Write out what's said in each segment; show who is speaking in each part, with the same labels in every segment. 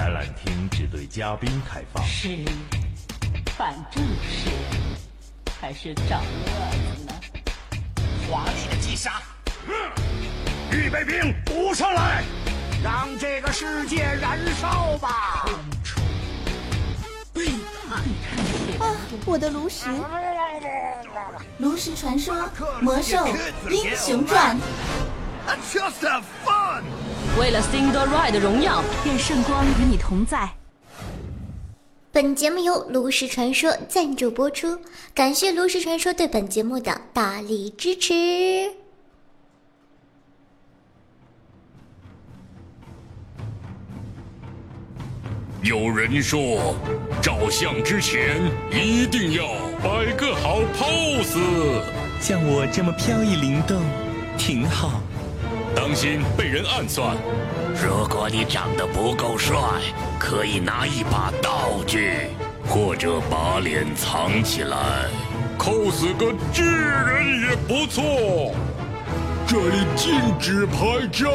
Speaker 1: 展览厅只对嘉宾开放。
Speaker 2: 是，反正是，还是找乐子呢。
Speaker 3: 华丽的击杀，预备兵，补上来，让这个世界燃烧吧！
Speaker 2: 背叛，
Speaker 4: 啊，我的炉石，炉石传说，魔兽英雄传。
Speaker 2: 为了 Cinderella 的荣耀，愿圣光与你同在。
Speaker 4: 本节目由炉石传说赞助播出，感谢炉石传说对本节目的大力支持。
Speaker 5: 有人说，照相之前一定要摆个好 pose，
Speaker 6: 像我这么飘逸灵动，挺好。
Speaker 5: 当心被人暗算。
Speaker 3: 如果你长得不够帅，可以拿一把道具，或者把脸藏起来
Speaker 5: ，cos 个巨人也不错。这里禁止拍照。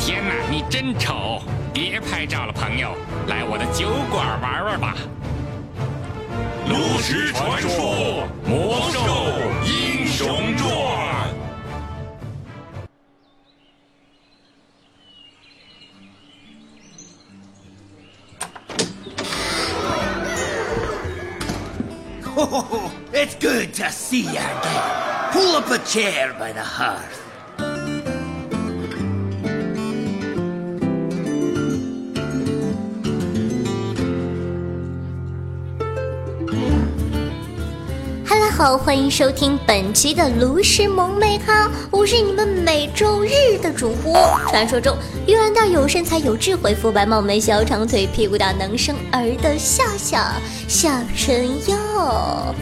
Speaker 7: 天哪，你真丑！别拍照了，朋友，来我的酒馆玩玩吧。
Speaker 5: 炉石传说，魔兽
Speaker 3: it's good to see you again. Pull up a chair by the hearth.
Speaker 4: 好，欢迎收听本期的炉石萌妹咖，我是你们每周日的主播。传说中圆圆大、有身材、有智慧、肤白貌美、小长腿、屁股大、能生儿的夏夏夏春耀。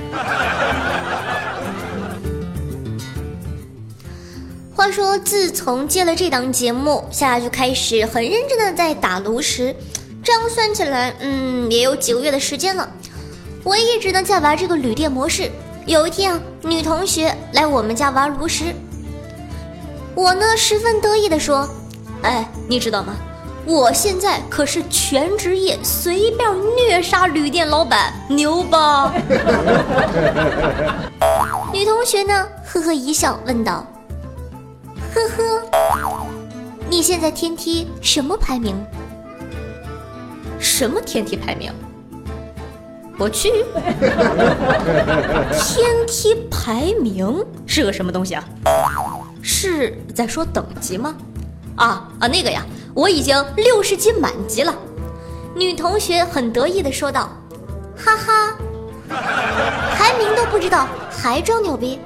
Speaker 4: 话说，自从接了这档节目，夏夏就开始很认真的在打炉石，这样算起来，嗯，也有几个月的时间了。我一直呢在玩这个旅店模式。有一天啊，女同学来我们家玩炉石，我呢十分得意的说：“哎，你知道吗？我现在可是全职业，随便虐杀旅店老板，牛吧？” 女同学呢呵呵一笑，问道：“呵呵，你现在天梯什么排名？什么天梯排名？”我去，天梯排名是个什么东西啊？是在说等级吗？啊啊，那个呀，我已经六十级满级了。女同学很得意的说道：“哈哈，排名都不知道，还装牛逼？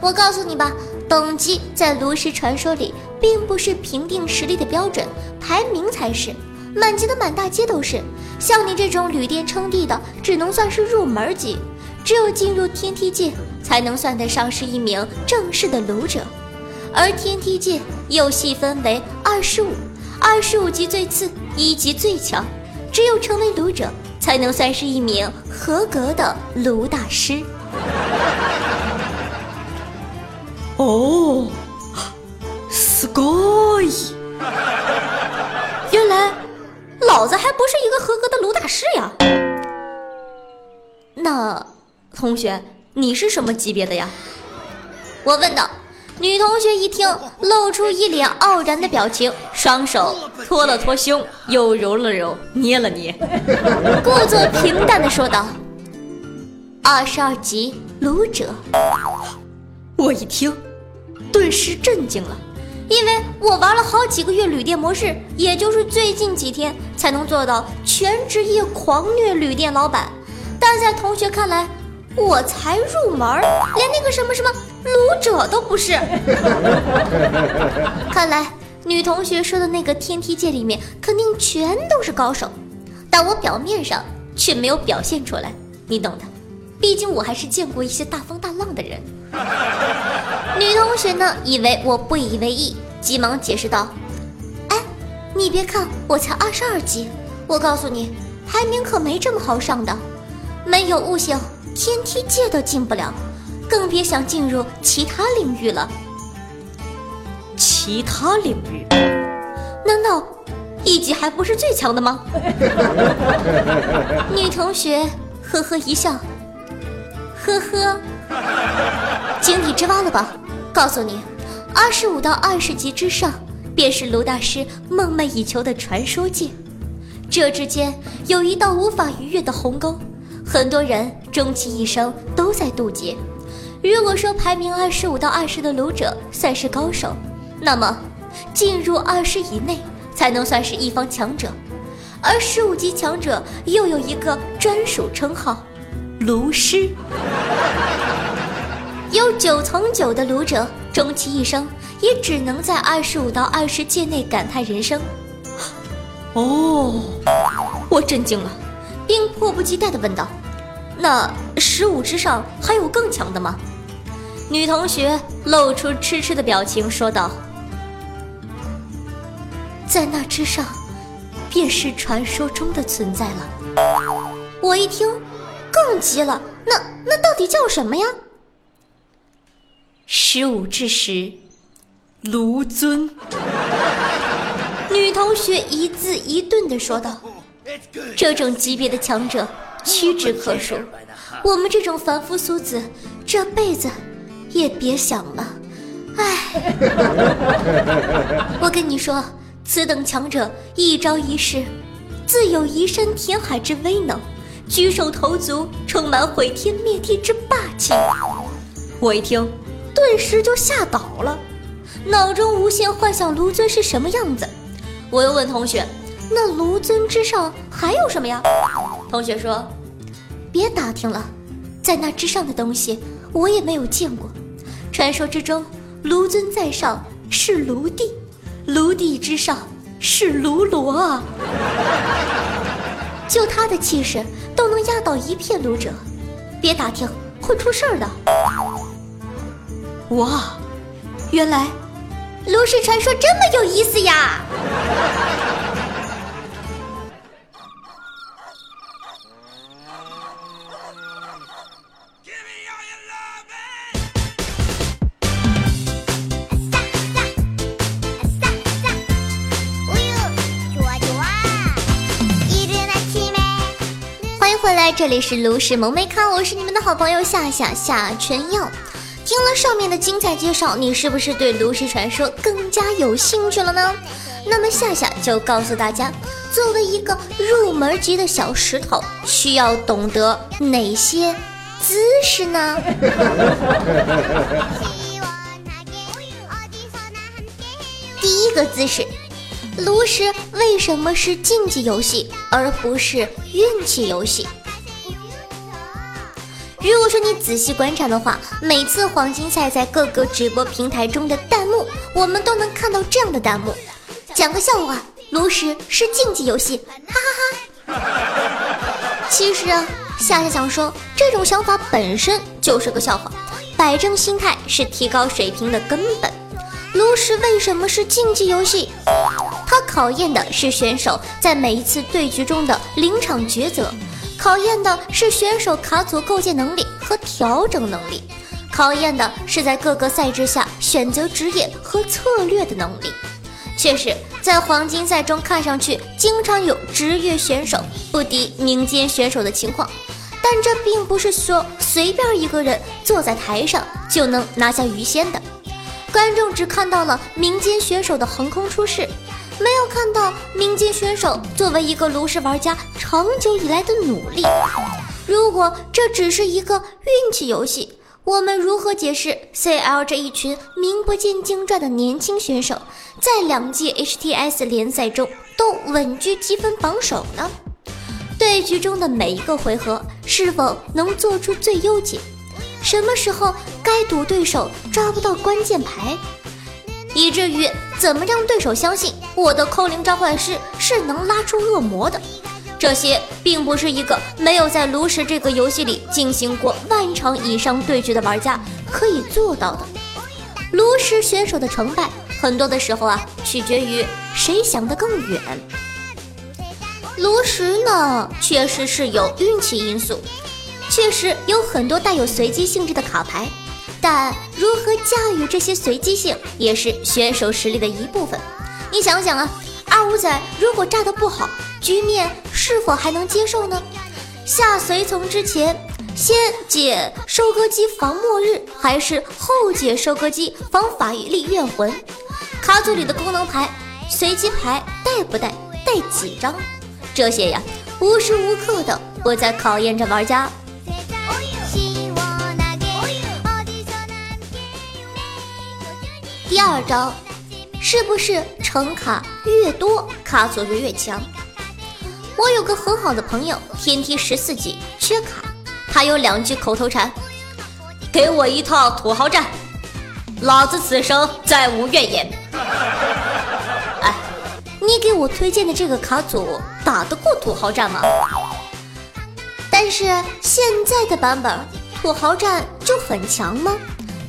Speaker 4: 我告诉你吧，等级在炉石传说里并不是评定实力的标准，排名才是。满级的满大街都是。”像你这种旅店称帝的，只能算是入门级，只有进入天梯界，才能算得上是一名正式的炉者。而天梯界又细分为二十五、二十五级最次，一级最强。只有成为炉者，才能算是一名合格的炉大师。哦，すごい！ 老子还不是一个合格的卢大师呀！那同学，你是什么级别的呀？我问道。女同学一听，露出一脸傲然的表情，双手托了托胸，又揉了揉，捏了捏，故作平淡的说道：“二十二级炉者。”我一听，顿时震惊了。因为我玩了好几个月旅店模式，也就是最近几天才能做到全职业狂虐旅店老板，但在同学看来，我才入门，连那个什么什么炉者都不是。看来女同学说的那个天梯界里面肯定全都是高手，但我表面上却没有表现出来，你懂的。毕竟我还是见过一些大风大浪的人。女同学呢，以为我不以为意，急忙解释道：“哎，你别看我才二十二级，我告诉你，排名可没这么好上的。没有悟性，天梯界都进不了，更别想进入其他领域了。其他领域？难道一级还不是最强的吗？女同学呵呵一笑，呵呵，井底之蛙了吧？告诉你，二十五到二十级之上，便是卢大师梦寐以求的传说界。这之间有一道无法逾越的鸿沟，很多人终其一生都在渡劫。如果说排名二十五到二十的卢者算是高手，那么进入二十以内。才能算是一方强者，而十五级强者又有一个专属称号——炉师。有九层九的炉者，终其一生也只能在二十五到二十界内感叹人生。哦，我震惊了，并迫不及待地问道：“那十五之上还有更强的吗？”女同学露出痴痴的表情，说道。在那之上，便是传说中的存在了。我一听，更急了。那那到底叫什么呀？十五至时，卢尊。女同学一字一顿的说道：“这种级别的强者屈指可数，我们这种凡夫俗子，这辈子也别想了。”哎，我跟你说。此等强者一招一式，自有移山填海之威能，举手投足充满毁天灭地之霸气。我一听，顿时就吓倒了，脑中无限幻想卢尊是什么样子。我又问同学：“那卢尊之上还有什么呀？”同学说：“别打听了，在那之上的东西我也没有见过。传说之中，卢尊在上是卢帝。”卢帝之上是卢罗啊，就他的气势都能压倒一片卢者，别打听，会出事儿的。哇，原来卢氏传说这么有意思呀！欢迎回来这里是卢氏萌妹咖，我是你们的好朋友夏夏夏春耀。听了上面的精彩介绍，你是不是对炉石传说更加有兴趣了呢？那么夏夏就告诉大家，作为一个入门级的小石头，需要懂得哪些姿势呢？第一个姿势，炉石为什么是竞技游戏而不是运气游戏？如果说你仔细观察的话，每次黄金赛在各个直播平台中的弹幕，我们都能看到这样的弹幕：讲个笑话，炉石是竞技游戏，哈哈哈。其实啊，夏夏想说，这种想法本身就是个笑话。摆正心态是提高水平的根本。炉石为什么是竞技游戏？它考验的是选手在每一次对局中的临场抉择。考验的是选手卡组构建能力和调整能力，考验的是在各个赛制下选择职业和策略的能力。确实，在黄金赛中看上去经常有职业选手不敌民间选手的情况，但这并不是说随便一个人坐在台上就能拿下鱼仙的。观众只看到了民间选手的横空出世。没有看到民间选手作为一个炉石玩家长久以来的努力。如果这只是一个运气游戏，我们如何解释 CL 这一群名不见经传的年轻选手，在两届 HTS 联赛中都稳居积分榜首呢？对局中的每一个回合，是否能做出最优解？什么时候该赌对手抓不到关键牌？以至于怎么让对手相信我的空灵召唤师是能拉出恶魔的？这些并不是一个没有在炉石这个游戏里进行过万场以上对决的玩家可以做到的。炉石选手的成败，很多的时候啊，取决于谁想得更远。炉石呢，确实是有运气因素，确实有很多带有随机性质的卡牌。但如何驾驭这些随机性，也是选手实力的一部分。你想想啊，二五仔如果炸得不好，局面是否还能接受呢？下随从之前，先解收割机防末日，还是后解收割机防法与力怨魂？卡组里的功能牌、随机牌带不带？带几张？这些呀，无时无刻的我在考验着玩家。第二招，是不是橙卡越多，卡组就越强？我有个很好的朋友，天梯十四级，缺卡。他有两句口头禅：“给我一套土豪战，老子此生再无怨言。”哎，你给我推荐的这个卡组打得过土豪战吗？但是现在的版本土豪战就很强吗？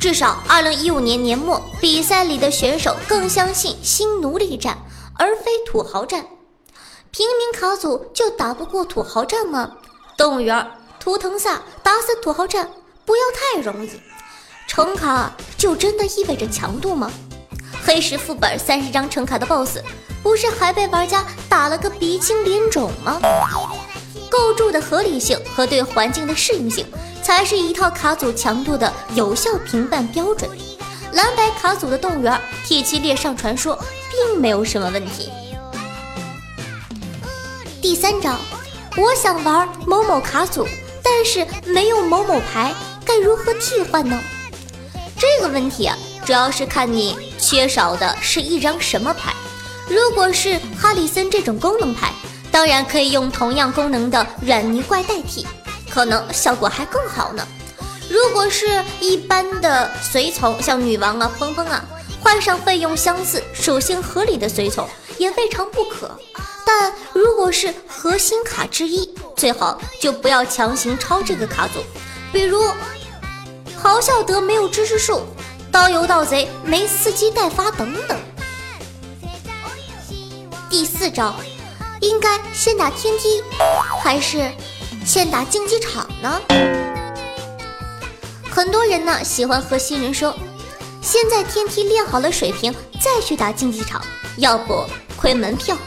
Speaker 4: 至少二零一五年年末比赛里的选手更相信新奴隶战，而非土豪战。平民卡组就打不过土豪战吗？动物园图腾萨打死土豪战不要太容易。成卡就真的意味着强度吗？黑石副本三十张成卡的 BOSS，不是还被玩家打了个鼻青脸肿吗？构筑的合理性和对环境的适应性。才是一套卡组强度的有效评判标准。蓝白卡组的动物园 T 七猎上传说并没有什么问题。第三招，我想玩某某卡组，但是没有某某牌，该如何替换呢？这个问题啊，主要是看你缺少的是一张什么牌。如果是哈里森这种功能牌，当然可以用同样功能的软泥怪代替。可能效果还更好呢。如果是一般的随从，像女王啊、峰峰啊，换上费用相似、属性合理的随从也未尝不可。但如果是核心卡之一，最好就不要强行抄这个卡组。比如咆哮德没有知识树，刀游盗贼没伺机待发等等。第四招，应该先打天梯，还是？先打竞技场呢？很多人呢喜欢和新人说，先在天梯练好了水平再去打竞技场，要不亏门票。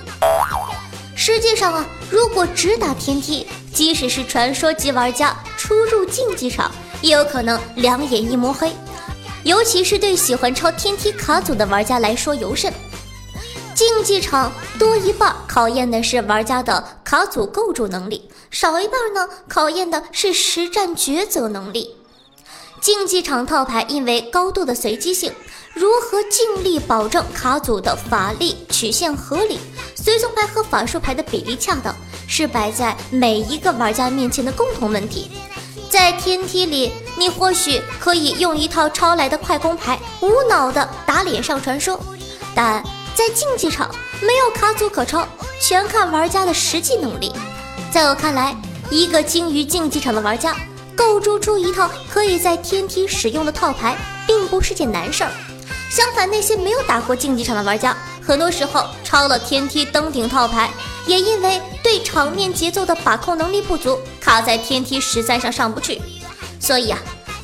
Speaker 4: 实际上啊，如果只打天梯，即使是传说级玩家初入竞技场，也有可能两眼一抹黑，尤其是对喜欢抄天梯卡组的玩家来说尤甚。竞技场多一半考验的是玩家的卡组构筑能力，少一半呢考验的是实战抉择能力。竞技场套牌因为高度的随机性，如何尽力保证卡组的法力曲线合理，随从牌和法术牌的比例恰当，是摆在每一个玩家面前的共同问题。在天梯里，你或许可以用一套抄来的快攻牌，无脑的打脸上传说，但。在竞技场没有卡组可抄，全看玩家的实际能力。在我看来，一个精于竞技场的玩家构筑出一套可以在天梯使用的套牌，并不是件难事儿。相反，那些没有打过竞技场的玩家，很多时候抄了天梯登顶套牌，也因为对场面节奏的把控能力不足，卡在天梯实在上上不去。所以啊。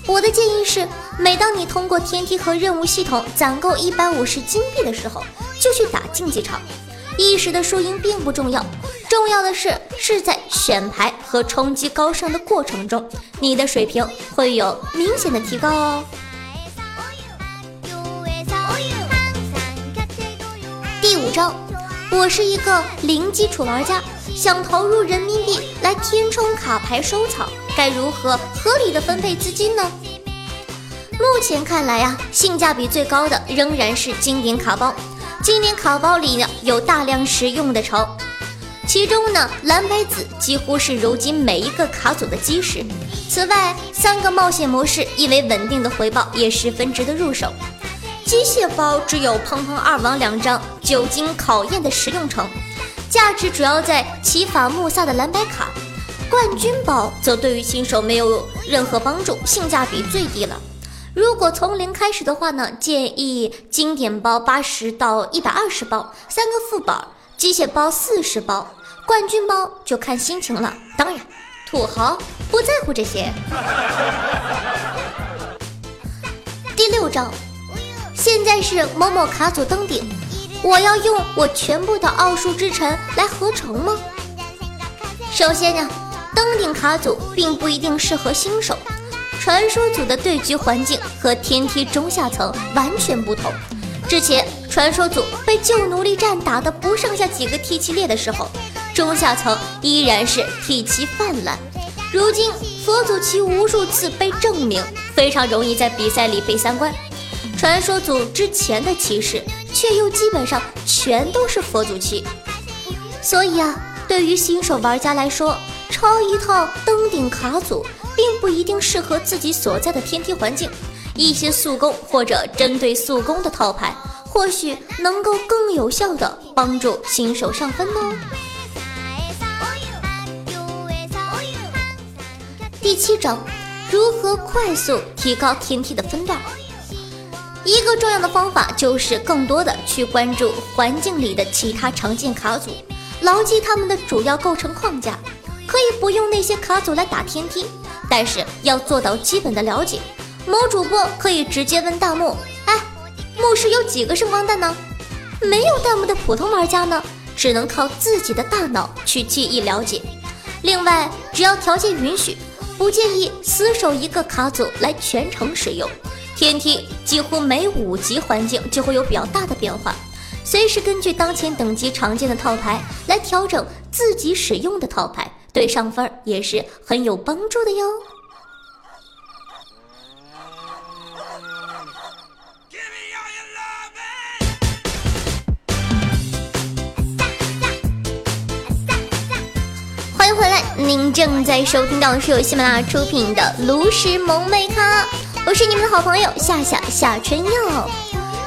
Speaker 4: 我的建议是，每当你通过天梯和任务系统攒够一百五十金币的时候，就去打竞技场。一时的输赢并不重要，重要的是是在选牌和冲击高胜的过程中，你的水平会有明显的提高哦。第五招，我是一个零基础玩家，想投入人民币来填充卡牌收藏。该如何合理的分配资金呢？目前看来呀，性价比最高的仍然是经典卡包。经典卡包里呢有大量实用的筹，其中呢蓝白紫几乎是如今每一个卡组的基石。此外，三个冒险模式因为稳定的回报也十分值得入手。机械包只有砰砰二王两张久经考验的实用城，价值主要在奇法穆萨的蓝白卡。冠军包则对于新手没有任何帮助，性价比最低了。如果从零开始的话呢，建议经典包八十到一百二十包，三个副本，机械包四十包，冠军包就看心情了。当然，土豪不在乎这些。第六招，现在是某某卡组登顶，我要用我全部的奥数之辰来合成吗？首先呢，登顶卡组并不一定适合新手。传说组的对局环境和天梯中下层完全不同。之前传说组被旧奴隶战打得不剩下几个 T 七列的时候，中下层依然是 T 七泛滥。如今佛祖棋无数次被证明非常容易在比赛里被三观，传说组之前的骑士却又基本上全都是佛祖棋。所以啊，对于新手玩家来说，抄一套登顶卡组。并不一定适合自己所在的天梯环境，一些速攻或者针对速攻的套牌，或许能够更有效的帮助新手上分呢。第七章，如何快速提高天梯的分段？一个重要的方法就是更多的去关注环境里的其他常见卡组，牢记它们的主要构成框架。可以不用那些卡组来打天梯。但是要做到基本的了解，某主播可以直接问弹幕：“哎，牧师有几个圣光弹呢？”没有弹幕的普通玩家呢，只能靠自己的大脑去记忆了解。另外，只要条件允许，不建议死守一个卡组来全程使用。天梯几乎每五级环境就会有比较大的变化，随时根据当前等级常见的套牌来调整自己使用的套牌。对上分也是很有帮助的哟。欢迎回来，您正在收听到的是由喜马拉雅出品的《炉石萌妹咖》，我是你们的好朋友夏夏夏春耀。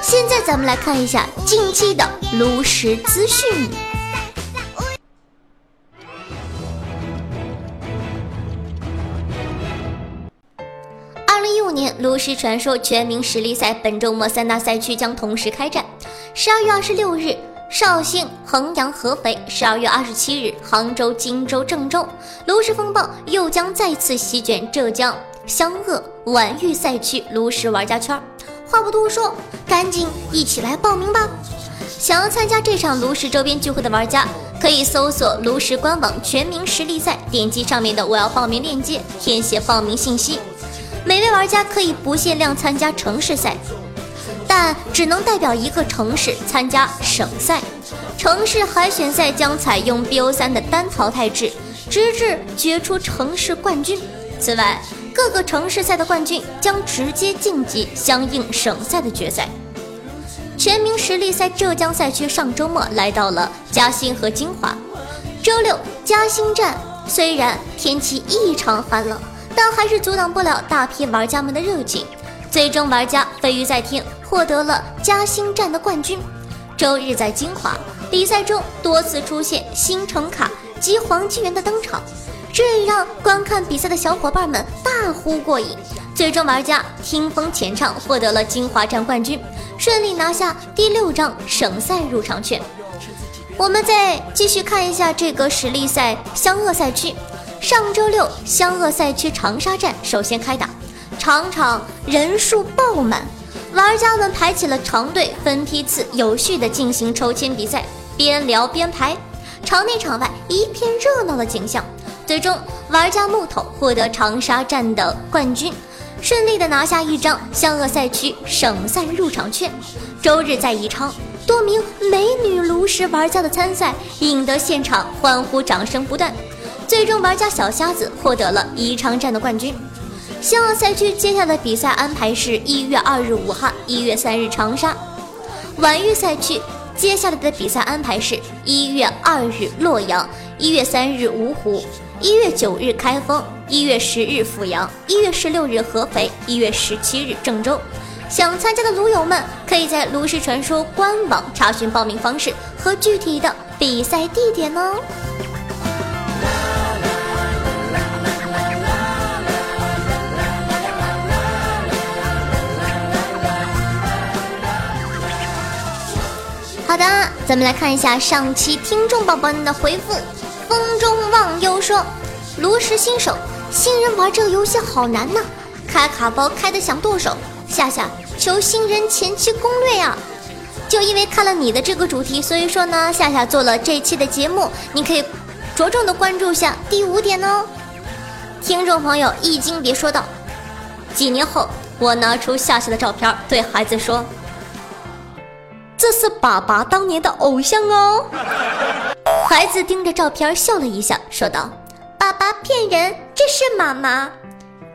Speaker 4: 现在咱们来看一下近期的炉石资讯。炉石传说全民实力赛本周末三大赛区将同时开战。十二月二十六日，绍兴、衡阳、合肥；十二月二十七日，杭州、荆州、郑州。炉石风暴又将再次席卷浙江湘鄂皖豫赛区炉石玩家圈。话不多说，赶紧一起来报名吧！想要参加这场炉石周边聚会的玩家，可以搜索炉石官网全民实力赛，点击上面的我要报名链接，填写报名信息。每位玩家可以不限量参加城市赛，但只能代表一个城市参加省赛。城市海选赛将采用 BO3 的单淘汰制，直至决出城市冠军。此外，各个城市赛的冠军将直接晋级相应省赛的决赛。全民实力赛浙江赛区上周末来到了嘉兴和金华。周六嘉兴站虽然天气异常寒冷。但还是阻挡不了大批玩家们的热情，最终玩家飞鱼在天获得了嘉兴站的冠军。周日在金华比赛中多次出现星城卡及黄金元的登场，这让观看比赛的小伙伴们大呼过瘾。最终玩家听风浅唱获得了金华站冠军，顺利拿下第六张省赛入场券。我们再继续看一下这个实力赛湘鄂赛区。上周六，湘鄂赛区长沙站首先开打，场场人数爆满，玩家们排起了长队，分批次有序的进行抽签比赛，边聊边排，场内场外一片热闹的景象。最终，玩家木头获得长沙站的冠军，顺利的拿下一张湘鄂赛区省赛入场券。周日在宜昌，多名美女炉石玩家的参赛，引得现场欢呼掌声不断。最终，玩家小瞎子获得了宜昌站的冠军。湘鄂赛区接下来的比赛安排是一月二日武汉，一月三日长沙。皖豫赛区接下来的比赛安排是一月二日洛阳，一月三日芜湖，一月九日开封，一月十日阜阳，一月十六日合肥，一月十七日郑州。想参加的炉友们，可以在炉石传说官网查询报名方式和具体的比赛地点哦。好的，咱们来看一下上期听众宝宝们的回复。风中忘忧说：“炉石新手，新人玩这个游戏好难呐，开卡包开的想剁手。夏夏求新人前期攻略呀。就因为看了你的这个主题，所以说呢，夏夏做了这期的节目，你可以着重的关注下第五点哦。听众朋友易经别说道，几年后我拿出夏夏的照片，对孩子说：“这是爸爸当年的偶像哦。”孩子盯着照片笑了一下，说道：“爸爸骗人，这是妈妈。”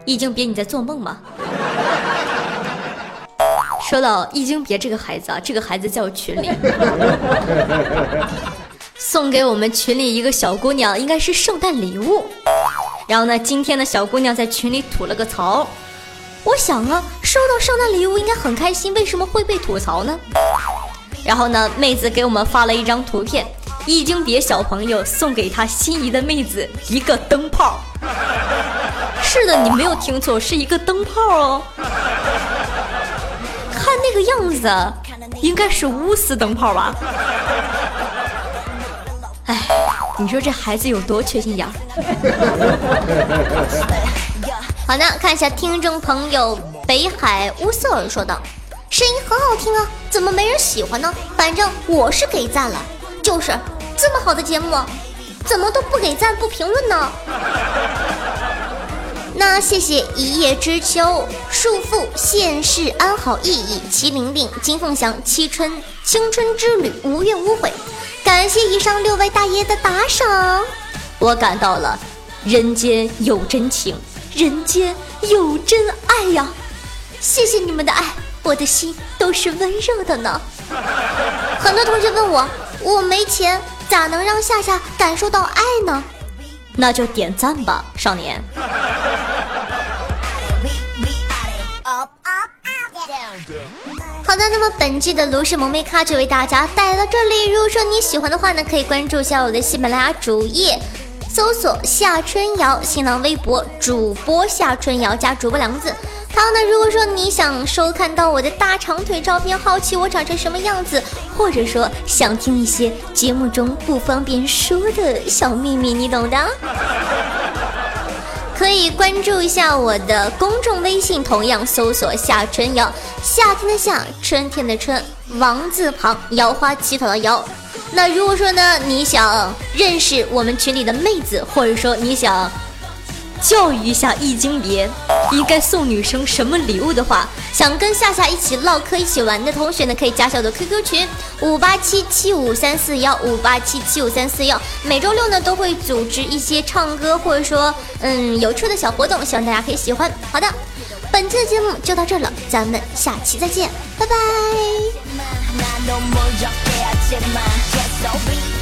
Speaker 4: 易经别，你在做梦吗？说到易经别这个孩子啊，这个孩子在我群里，送给我们群里一个小姑娘，应该是圣诞礼物。然后呢，今天的小姑娘在群里吐了个槽。我想啊，收到圣诞礼物应该很开心，为什么会被吐槽呢？然后呢，妹子给我们发了一张图片，易经别小朋友送给他心仪的妹子一个灯泡。是的，你没有听错，是一个灯泡哦。看那个样子，应该是钨丝灯泡吧？哎，你说这孩子有多缺心眼？好的，看一下听众朋友北海乌瑟尔说道：“声音很好听啊，怎么没人喜欢呢？反正我是给赞了，就是这么好的节目，怎么都不给赞不评论呢？” 那谢谢一叶知秋、束缚、现世安好意义、麒麟令、金凤祥、七春、青春之旅、无怨无悔，感谢以上六位大爷的打赏，我感到了人间有真情，人间有真爱呀！谢谢你们的爱，我的心都是温热的呢。很多同学问我，我没钱，咋能让夏夏感受到爱呢？那就点赞吧，少年。好的，那么本季的炉石萌妹咖就为大家带来到这里。如果说你喜欢的话呢，可以关注一下我的喜马拉雅主页，搜索夏春瑶，新浪微博主播夏春瑶加主播两个字。还有呢，如果说你想收看到我的大长腿照片，好奇我长成什么样子，或者说想听一些节目中不方便说的小秘密，你懂的。可以关注一下我的公众微信，同样搜索夏春瑶，夏天的夏，春天的春，王字旁，摇花乞讨的摇。那如果说呢，你想认识我们群里的妹子，或者说你想。教育一下易经别应该送女生什么礼物的话，想跟夏夏一起唠嗑、一起玩的同学呢，可以加小的 QQ 群五八七七五三四幺五八七七五三四幺。每周六呢都会组织一些唱歌或者说嗯有趣的小活动，希望大家可以喜欢。好的，本期的节目就到这了，咱们下期再见，拜拜。 난 널 몰적해 하지만 계속 이